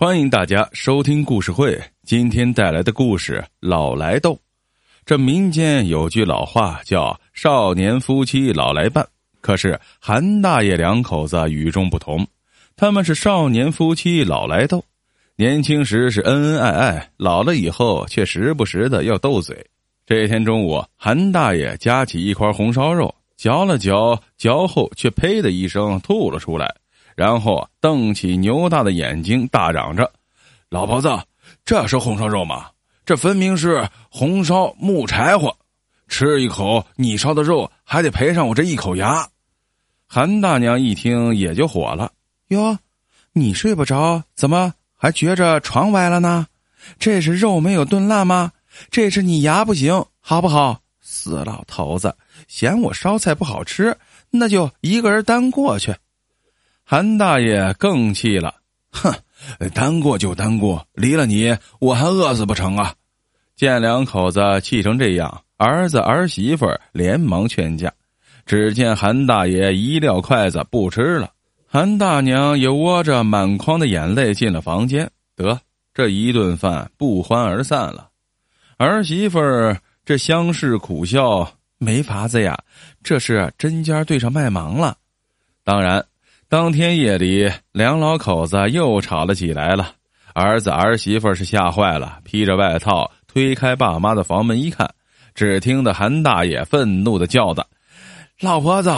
欢迎大家收听故事会。今天带来的故事《老来斗》。这民间有句老话叫“少年夫妻老来伴”，可是韩大爷两口子与众不同，他们是少年夫妻老来斗。年轻时是恩恩爱爱，老了以后却时不时的要斗嘴。这天中午，韩大爷夹起一块红烧肉，嚼了嚼，嚼后却呸的一声吐了出来。然后瞪起牛大的眼睛，大嚷着：“老婆子，这是红烧肉吗？这分明是红烧木柴火！吃一口你烧的肉，还得赔上我这一口牙。”韩大娘一听也就火了：“哟，你睡不着，怎么还觉着床歪了呢？这是肉没有炖烂吗？这是你牙不行，好不好？死老头子，嫌我烧菜不好吃，那就一个人单过去。”韩大爷更气了，哼，单过就单过，离了你我还饿死不成啊！见两口子气成这样，儿子儿媳妇连忙劝架。只见韩大爷一撂筷子不吃了，韩大娘也窝着满眶的眼泪进了房间。得，这一顿饭不欢而散了。儿媳妇这相视苦笑，没法子呀，这是针尖对上麦芒了。当然。当天夜里，两老口子又吵了起来了。儿子儿媳妇是吓坏了，披着外套推开爸妈的房门一看，只听得韩大爷愤怒的叫道：“老婆子，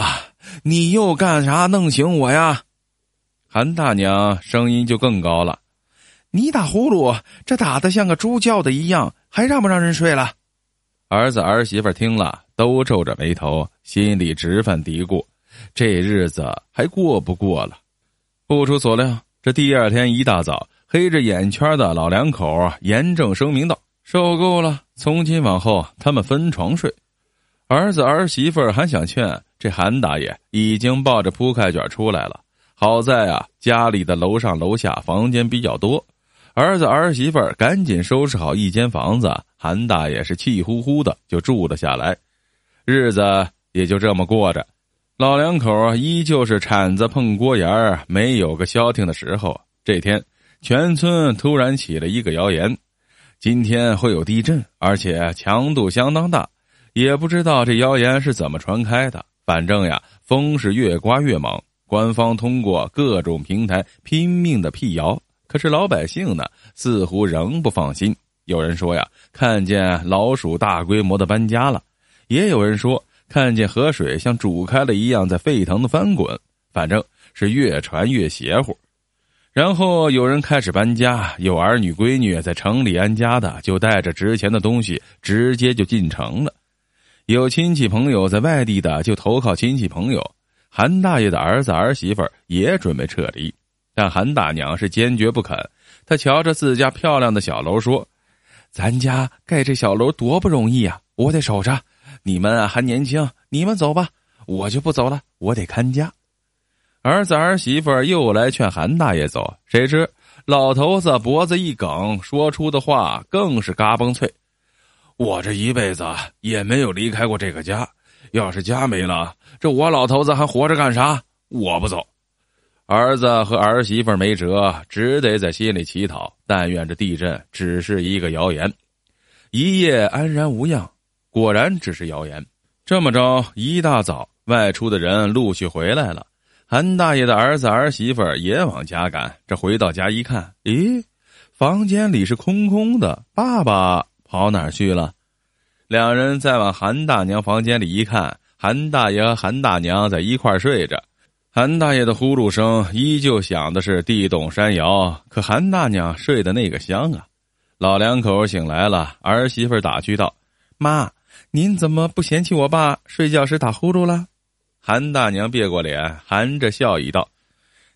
你又干啥弄醒我呀？”韩大娘声音就更高了：“你打呼噜，这打的像个猪叫的一样，还让不让人睡了？”儿子儿媳妇听了都皱着眉头，心里直犯嘀咕。这日子还过不过了？不出所料，这第二天一大早，黑着眼圈的老两口严正声明道：“受够了，从今往后他们分床睡。”儿子儿媳妇还想劝，这韩大爷已经抱着铺盖卷出来了。好在啊，家里的楼上楼下房间比较多，儿子儿媳妇赶紧收拾好一间房子，韩大爷是气呼呼的就住了下来，日子也就这么过着。老两口依旧是铲子碰锅沿儿，没有个消停的时候。这天，全村突然起了一个谣言：今天会有地震，而且强度相当大。也不知道这谣言是怎么传开的，反正呀，风是越刮越猛。官方通过各种平台拼命的辟谣，可是老百姓呢，似乎仍不放心。有人说呀，看见老鼠大规模的搬家了；也有人说。看见河水像煮开了一样在沸腾的翻滚，反正是越传越邪乎。然后有人开始搬家，有儿女闺女在城里安家的，就带着值钱的东西直接就进城了；有亲戚朋友在外地的，就投靠亲戚朋友。韩大爷的儿子儿媳妇也准备撤离，但韩大娘是坚决不肯。她瞧着自家漂亮的小楼说：“咱家盖这小楼多不容易啊，我得守着。”你们啊还年轻，你们走吧，我就不走了，我得看家。儿子儿媳妇又来劝韩大爷走，谁知老头子脖子一梗，说出的话更是嘎嘣脆。我这一辈子也没有离开过这个家，要是家没了，这我老头子还活着干啥？我不走。儿子和儿媳妇没辙，只得在心里乞讨，但愿这地震只是一个谣言，一夜安然无恙。果然只是谣言。这么着，一大早外出的人陆续回来了。韩大爷的儿子儿媳妇也往家赶。这回到家一看，咦，房间里是空空的，爸爸跑哪儿去了？两人再往韩大娘房间里一看，韩大爷和韩大娘在一块睡着。韩大爷的呼噜声依旧响的是地动山摇，可韩大娘睡的那个香啊！老两口醒来了，儿媳妇打趣道：“妈。”您怎么不嫌弃我爸睡觉时打呼噜了？韩大娘别过脸，含着笑意道：“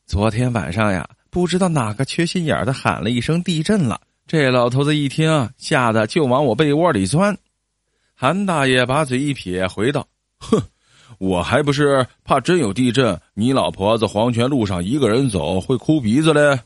昨天晚上呀，不知道哪个缺心眼的喊了一声地震了。这老头子一听，吓得就往我被窝里钻。”韩大爷把嘴一撇，回道：“哼，我还不是怕真有地震，你老婆子黄泉路上一个人走会哭鼻子嘞。”